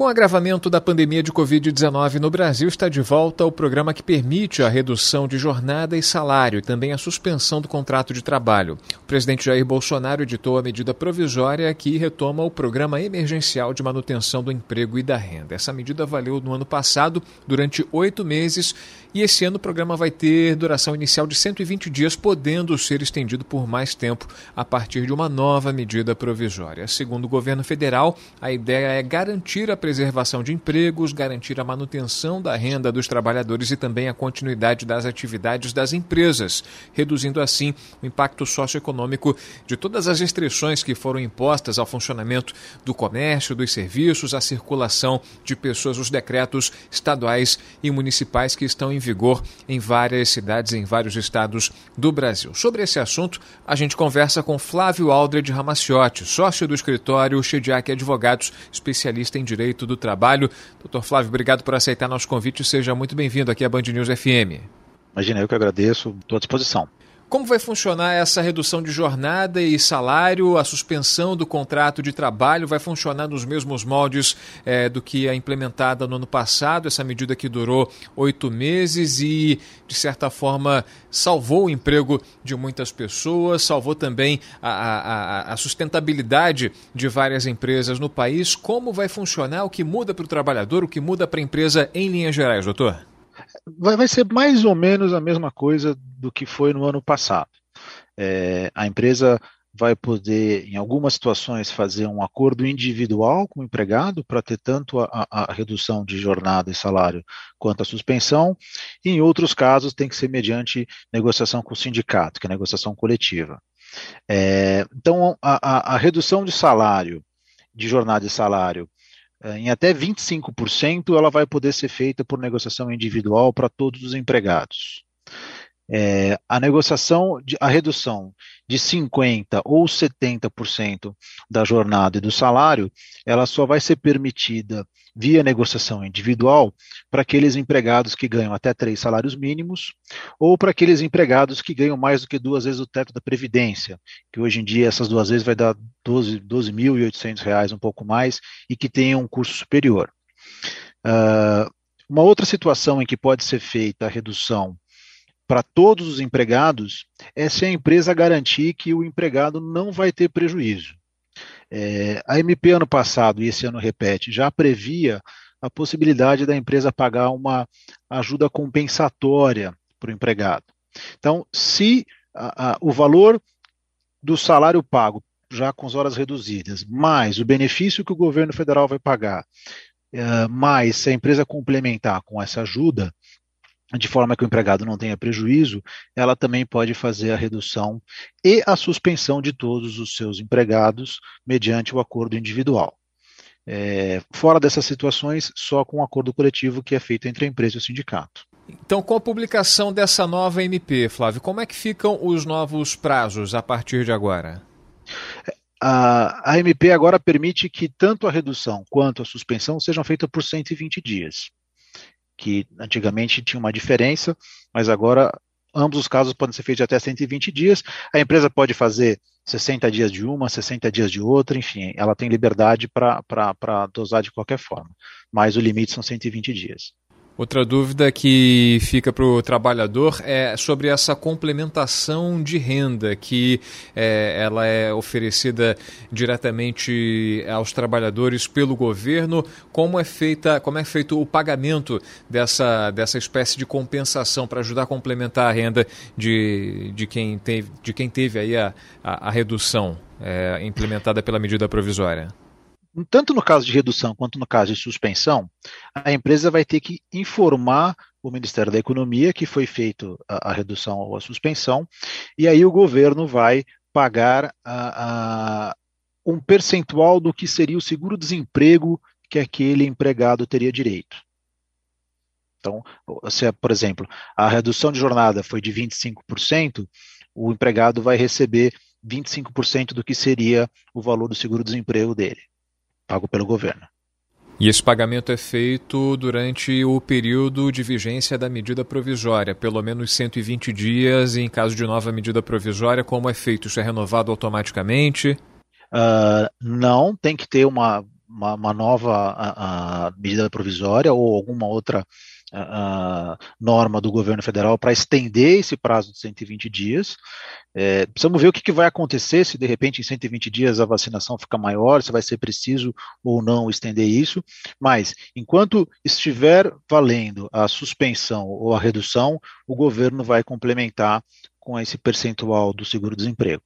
Com o agravamento da pandemia de Covid-19 no Brasil, está de volta o programa que permite a redução de jornada e salário e também a suspensão do contrato de trabalho. O presidente Jair Bolsonaro editou a medida provisória que retoma o programa emergencial de manutenção do emprego e da renda. Essa medida valeu no ano passado durante oito meses e esse ano o programa vai ter duração inicial de 120 dias, podendo ser estendido por mais tempo a partir de uma nova medida provisória. Segundo o governo federal, a ideia é garantir a preservação de empregos, garantir a manutenção da renda dos trabalhadores e também a continuidade das atividades das empresas, reduzindo assim o impacto socioeconômico de todas as restrições que foram impostas ao funcionamento do comércio, dos serviços, à circulação de pessoas, os decretos estaduais e municipais que estão em vigor em várias cidades, em vários estados do Brasil. Sobre esse assunto, a gente conversa com Flávio Aldred Ramaciotti, sócio do escritório Chediac Advogados, especialista em direito do trabalho. Doutor Flávio, obrigado por aceitar nosso convite. Seja muito bem-vindo aqui à Band News FM. Imagina, eu que agradeço, estou à disposição. Como vai funcionar essa redução de jornada e salário? A suspensão do contrato de trabalho vai funcionar nos mesmos moldes é, do que a implementada no ano passado, essa medida que durou oito meses e, de certa forma, salvou o emprego de muitas pessoas, salvou também a, a, a sustentabilidade de várias empresas no país. Como vai funcionar? O que muda para o trabalhador? O que muda para a empresa em linhas gerais, doutor? Vai, vai ser mais ou menos a mesma coisa do que foi no ano passado. É, a empresa vai poder, em algumas situações, fazer um acordo individual com o empregado para ter tanto a, a, redução de jornada e salário quanto a suspensão, e em outros casos tem que ser mediante negociação com o sindicato, que é negociação coletiva. É, então, a, a redução de salário, de jornada e salário, em até 25%, ela vai poder ser feita por negociação individual para todos os empregados. É, a negociação, de, a redução de 50% ou 70% da jornada e do salário, ela só vai ser permitida via negociação individual para aqueles empregados que ganham até três salários mínimos ou para aqueles empregados que ganham mais do que duas vezes o teto da Previdência, que hoje em dia essas duas vezes vai dar 12.800 12 reais, um pouco mais, e que tenham um curso superior. Uh, uma outra situação em que pode ser feita a redução para todos os empregados é se a empresa garantir que o empregado não vai ter prejuízo. É, a MP ano passado, e esse ano repete, já previa a possibilidade da empresa pagar uma ajuda compensatória para o empregado. Então, se a, a, o valor do salário pago, já com as horas reduzidas, mais o benefício que o governo federal vai pagar, é, mais se a empresa complementar com essa ajuda, de forma que o empregado não tenha prejuízo, ela também pode fazer a redução e a suspensão de todos os seus empregados mediante o acordo individual. É, fora dessas situações, só com o um acordo coletivo que é feito entre a empresa e o sindicato. Então, com a publicação dessa nova MP, Flávio, como é que ficam os novos prazos a partir de agora? A, a MP agora permite que tanto a redução quanto a suspensão sejam feitas por 120 dias que antigamente tinha uma diferença, mas agora ambos os casos podem ser feitos até 120 dias. A empresa pode fazer 60 dias de uma, 60 dias de outra, enfim, ela tem liberdade para dosar de qualquer forma, mas o limite são 120 dias. Outra dúvida que fica para o trabalhador é sobre essa complementação de renda que é, ela é oferecida diretamente aos trabalhadores pelo governo. Como é feita, como é feito o pagamento dessa, dessa espécie de compensação para ajudar a complementar a renda de, de, quem, teve, de quem teve aí a, a, a redução é, implementada pela medida provisória? Tanto no caso de redução quanto no caso de suspensão, a empresa vai ter que informar o Ministério da Economia que foi feita a, a, redução ou a suspensão, e aí o governo vai pagar a, a, um percentual do que seria o seguro-desemprego que aquele empregado teria direito. Então, se, por exemplo, a redução de jornada foi de 25%, o empregado vai receber 25% do que seria o valor do seguro-desemprego dele pago pelo governo. E esse pagamento é feito durante o período de vigência da medida provisória, pelo menos 120 dias, e em caso de nova medida provisória, como é feito? Isso é renovado automaticamente? Uh, não, tem que ter uma, uma, uma nova a, a medida provisória ou alguma outra a, norma do governo federal para estender esse prazo de 120 dias. É, precisamos ver o que, que, vai acontecer se de repente em 120 dias a vacinação fica maior, se vai ser preciso ou não estender isso. Mas enquanto estiver valendo a suspensão ou a redução, o governo vai complementar com esse percentual do seguro-desemprego.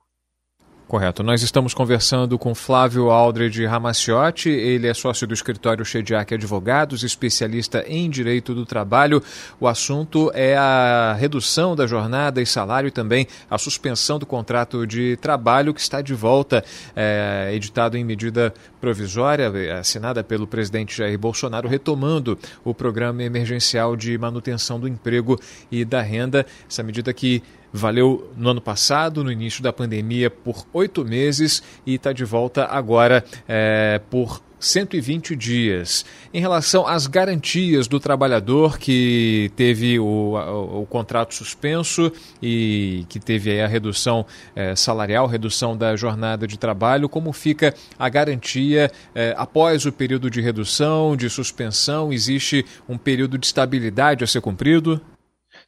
Correto. Nós estamos conversando com Flávio Aldred Ramaciotti. Ele é sócio do escritório Shediac Advogados, especialista em direito do trabalho. O assunto é a redução da jornada e salário e também a suspensão do contrato de trabalho que está de volta, é, editado em medida provisória, assinada pelo presidente Jair Bolsonaro, retomando o programa emergencial de manutenção do emprego e da renda. Essa medida que Valeu no ano passado, no início da pandemia, por oito meses e está de volta agora é, por 120 dias. Em relação às garantias do trabalhador que teve o, o, o contrato suspenso e que teve a redução é, salarial, redução da jornada de trabalho, como fica a garantia é, após o período de redução, de suspensão? Existe um período de estabilidade a ser cumprido?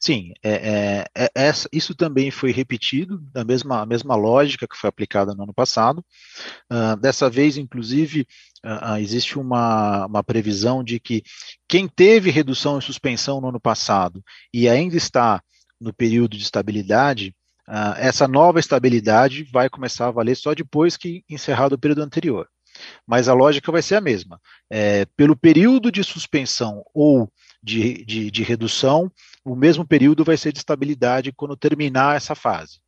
Sim, é, é, é, isso também foi repetido, a mesma, a mesma lógica que foi aplicada no ano passado. Uh, dessa vez, inclusive, uh, existe uma, uma previsão de que quem teve redução e suspensão no ano passado e ainda está no período de estabilidade, uh, essa nova estabilidade vai começar a valer só depois que encerrado o período anterior. Mas a lógica vai ser a mesma. É, pelo período de suspensão ou de, de, de redução, o mesmo período vai ser de estabilidade quando terminar essa fase.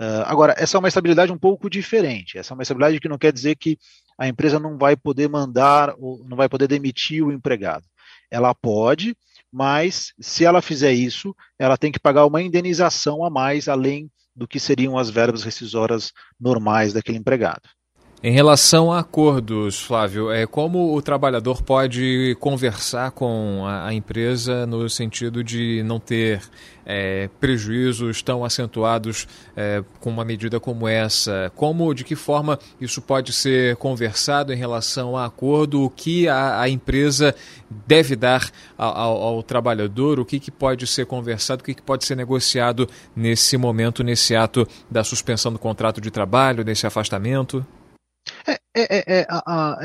Uh, agora, essa é uma estabilidade um pouco diferente. Essa é uma estabilidade que não quer dizer que a empresa não vai poder mandar, ou não vai poder demitir o empregado. Ela pode, mas se ela fizer isso, ela tem que pagar uma indenização a mais, além do que seriam as verbas rescisórias normais daquele empregado. Em relação a acordos, Flávio, é como o trabalhador pode conversar com a, a empresa no sentido de não ter é, prejuízos tão acentuados é, com uma medida como essa? Como, de que forma isso pode ser conversado em relação a acordo? O que a, a empresa deve dar ao, ao, trabalhador? O que, que pode ser conversado? O que, que pode ser negociado nesse momento, nesse ato da suspensão do contrato de trabalho, nesse afastamento? É, é, é,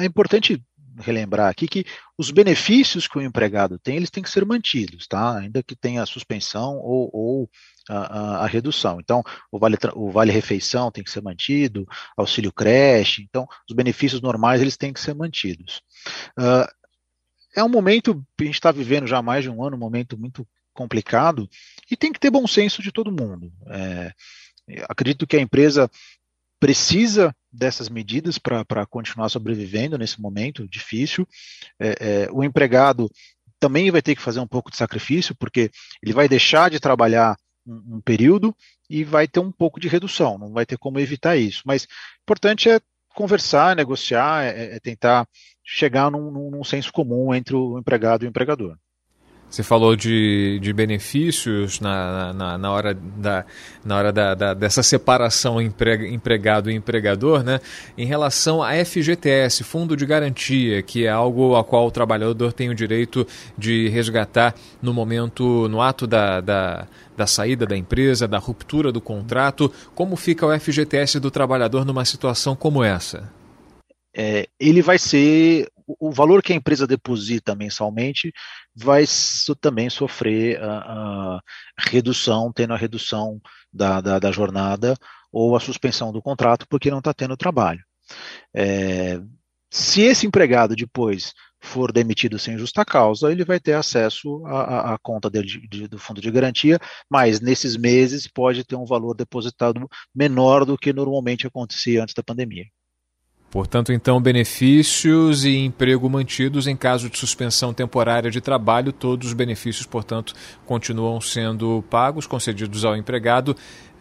é, importante relembrar aqui que os benefícios que o empregado tem, eles têm que ser mantidos, tá? Ainda que tenha a suspensão ou, ou a, a, a, redução. Então, o vale, o vale refeição tem que ser mantido, auxílio creche, então, os benefícios normais, eles têm que ser mantidos. Uh, é um momento, a gente está vivendo já há mais de um ano, um momento muito complicado, e tem que ter bom senso de todo mundo. É, acredito que a empresa precisa dessas medidas para continuar sobrevivendo nesse momento difícil. É, é, o empregado também vai ter que fazer um pouco de sacrifício, porque ele vai deixar de trabalhar um, um período e vai ter um pouco de redução, não vai ter como evitar isso. Mas o importante é conversar, negociar, é, é tentar chegar num, num senso comum entre o empregado e o empregador. Você falou de, de benefícios na, na, na hora, da, na hora da, da dessa separação empregado e empregador, né? Em relação à FGTS, Fundo de Garantia, que é algo a qual o trabalhador tem o direito de resgatar no momento, no ato da, da, da saída da empresa, da ruptura do contrato. Como fica o FGTS do trabalhador numa situação como essa? É, ele vai ser o valor que a empresa deposita mensalmente vai também sofrer a, a, redução, tendo a redução da, da, da, jornada ou a suspensão do contrato porque não está tendo trabalho. É, se esse empregado depois for demitido sem justa causa, ele vai ter acesso à, à conta de, de, do fundo de garantia, mas nesses meses pode ter um valor depositado menor do que normalmente acontecia antes da pandemia. Portanto, então, benefícios e emprego mantidos em caso de suspensão temporária de trabalho, todos os benefícios, portanto, continuam sendo pagos, concedidos ao empregado,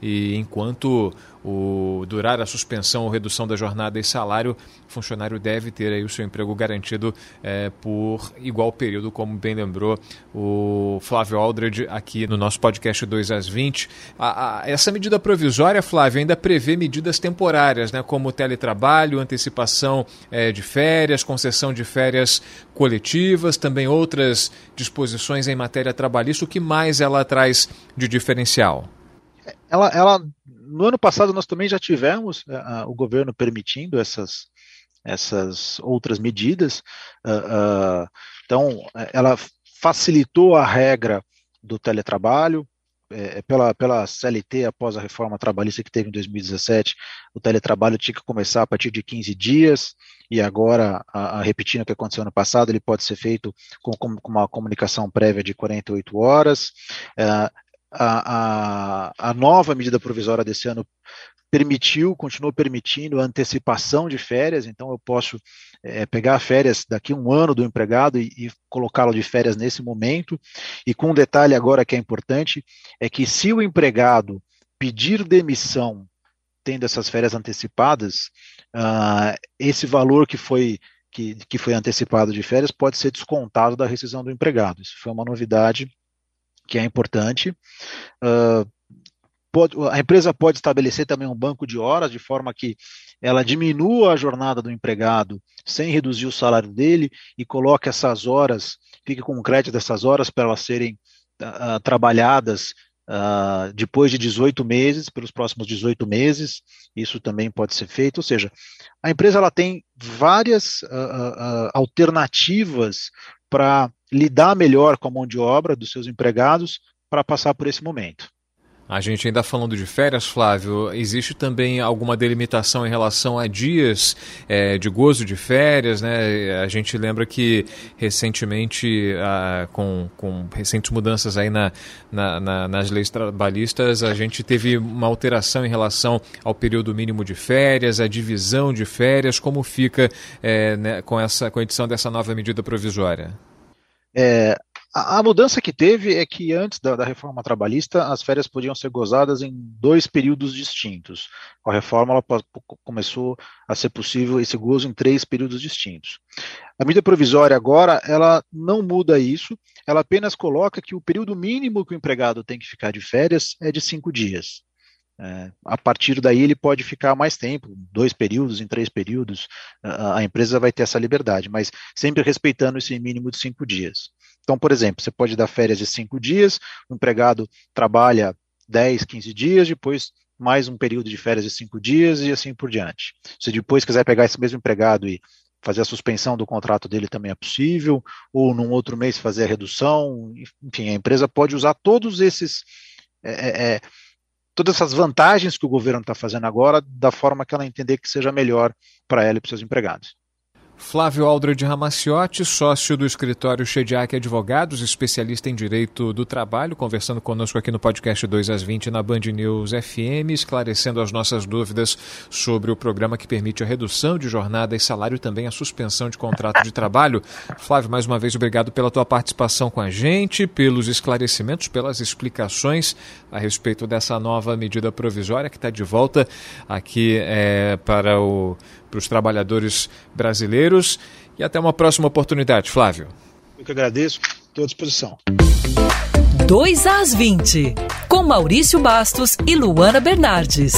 e enquanto o, durar a suspensão ou redução da jornada e salário, o funcionário deve ter aí o seu emprego garantido é, por igual período, como bem lembrou o Flávio Aldred aqui no nosso podcast 2 às 20. A, a, essa medida provisória, Flávio, ainda prevê medidas temporárias, né, como teletrabalho, antecipação é, de férias, concessão de férias coletivas, também outras disposições em matéria trabalhista. O que mais ela traz de diferencial? Ela, ela no ano passado nós também já tivemos uh, o governo permitindo essas, essas outras medidas. Uh, uh, então, ela facilitou a regra do teletrabalho. É, pela, pela CLT, após a reforma trabalhista que teve em 2017, o teletrabalho tinha que começar a partir de 15 dias, e agora, a, a, repetindo o que aconteceu ano passado, ele pode ser feito com, com, com uma comunicação prévia de 48 horas. Uh, a, a, a nova medida provisória desse ano permitiu, continuou permitindo a antecipação de férias, então eu posso é, pegar férias daqui a um ano do empregado e, e colocá-lo de férias nesse momento. E com um detalhe agora que é importante, é que se o empregado pedir demissão tendo essas férias antecipadas, uh, esse valor que foi que, que foi antecipado de férias pode ser descontado da rescisão do empregado. Isso foi uma novidade que é importante. Uh, pode, a empresa pode estabelecer também um banco de horas, de forma que ela diminua a jornada do empregado sem reduzir o salário dele e coloque essas horas, fique com o crédito dessas horas para elas serem uh, trabalhadas Uh, depois de 18 meses, pelos próximos 18 meses, isso também pode ser feito. Ou seja, a empresa ela tem várias uh, uh, alternativas para lidar melhor com a mão de obra dos seus empregados para passar por esse momento. A gente ainda falando de férias, Flávio, existe também alguma delimitação em relação a dias é, de gozo de férias, né? A gente lembra que recentemente, ah, com, com recentes mudanças aí na, na, na, nas leis trabalhistas, a gente teve uma alteração em relação ao período mínimo de férias, a divisão de férias, como fica é, né, com, essa, com a edição dessa nova medida provisória? É, a, mudança que teve é que antes da, da, reforma trabalhista, as férias podiam ser gozadas em dois períodos distintos. Com a reforma, ela começou a ser possível esse gozo em três períodos distintos. A medida provisória agora, ela não muda isso, ela apenas coloca que o período mínimo que o empregado tem que ficar de férias é de cinco dias. É, a partir daí ele pode ficar mais tempo, dois períodos, em três períodos, a, a, empresa vai ter essa liberdade, mas sempre respeitando esse mínimo de cinco dias. Então, por exemplo, você pode dar férias de cinco dias, o empregado trabalha 10, 15 dias, depois mais um período de férias de cinco dias e assim por diante. Se depois quiser pegar esse mesmo empregado e fazer a suspensão do contrato dele também é possível, ou num outro mês fazer a redução, enfim, a empresa pode usar todos esses. É, é, é todas essas vantagens que o governo está fazendo agora, da forma que ela entender que seja melhor para ela e para seus empregados. Flávio Aldred Ramacciotti, sócio do escritório Shediac Advogados, especialista em direito do trabalho, conversando conosco aqui no podcast 2 às 20 na Band News FM, esclarecendo as nossas dúvidas sobre o programa que permite a redução de jornada e salário e também a suspensão de contrato de trabalho. Flávio, mais uma vez, obrigado pela tua participação com a gente, pelos esclarecimentos, pelas explicações a respeito dessa nova medida provisória que está de volta aqui é, para o para os trabalhadores brasileiros. E até uma próxima oportunidade, Flávio. Eu que agradeço, estou à disposição. 2 às 20, com Maurício Bastos e Luana Bernardes.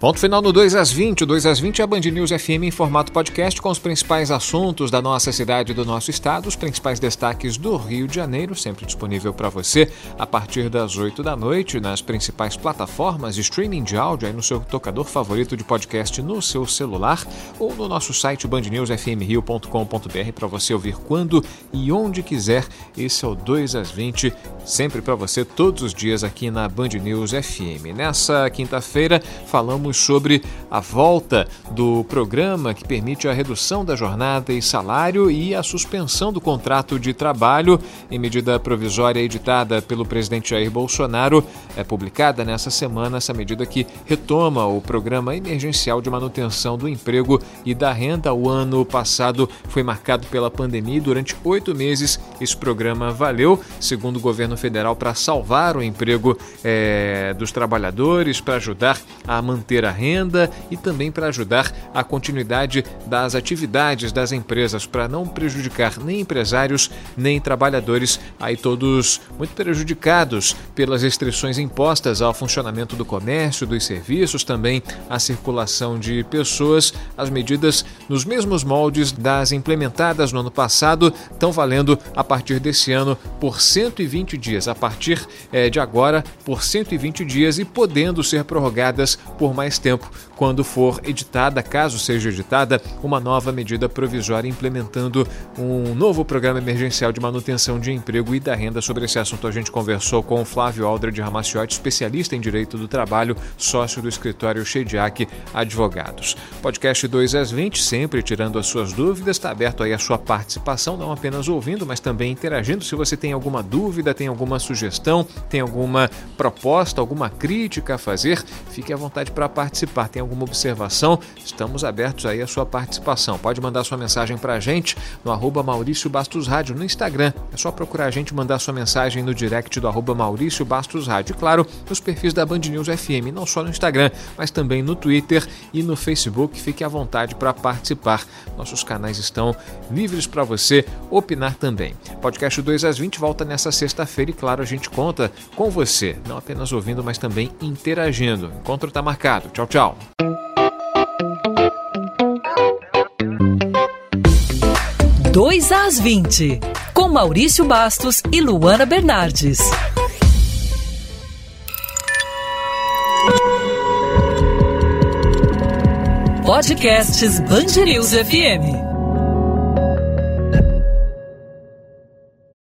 Ponto final no 2 às 20. O 2 às 20 é a Band News FM em formato podcast com os principais assuntos da nossa cidade e do nosso estado, os principais destaques do Rio de Janeiro, sempre disponível para você a partir das 8 da noite nas principais plataformas de streaming de áudio aí no seu tocador favorito de podcast no seu celular ou no nosso site bandnewsfmrio.com.br para você ouvir quando e onde quiser. Esse é o 2 às 20, sempre para você todos os dias aqui na Band News FM. Nessa quinta-feira falamos sobre a volta do programa que permite a redução da jornada e salário e a suspensão do contrato de trabalho em medida provisória editada pelo presidente Jair Bolsonaro. É publicada nessa semana essa medida que retoma o programa emergencial de manutenção do emprego e da renda. O ano passado foi marcado pela pandemia e durante oito meses esse programa valeu, segundo o governo federal, para salvar o emprego é, dos trabalhadores, para ajudar a manter a renda e também para ajudar a continuidade das atividades das empresas, para não prejudicar nem empresários nem trabalhadores, aí todos muito prejudicados pelas restrições impostas ao funcionamento do comércio, dos serviços, também à circulação de pessoas. As medidas nos mesmos moldes das implementadas no ano passado estão valendo a partir desse ano por 120 dias, a partir é, de agora por 120 dias e podendo ser prorrogadas por mais tempo quando for editada, caso seja editada, uma nova medida provisória implementando um novo programa emergencial de manutenção de emprego e da renda. Sobre esse assunto a gente conversou com o Flávio Aldred Ramaciotti, especialista em direito do trabalho, sócio do escritório Shediac Advogados. Podcast 2 às 20, sempre tirando as suas dúvidas, está aberto aí a sua participação, não apenas ouvindo, mas também interagindo. Se você tem alguma dúvida, tem alguma sugestão, tem alguma proposta, alguma crítica a fazer, fique à vontade para participar. Tem alguma observação? Estamos abertos aí à sua participação. Pode mandar sua mensagem para a gente no arroba Maurício Bastos Rádio no Instagram. É só procurar a gente mandar sua mensagem no direct do arroba Maurício Bastos Rádio. E claro, nos perfis da Band News FM, não só no Instagram, mas também no Twitter e no Facebook. Fique à vontade para participar. Nossos canais estão livres para você opinar também. Podcast 2 às 20 volta nessa sexta-feira e, claro, a gente conta com você, não apenas ouvindo, mas também interagindo. O encontro está marcado. Tchau, tchau. 2 às 20, com Maurício Bastos e Luana Bernardes. Podcasts Bangerils FM.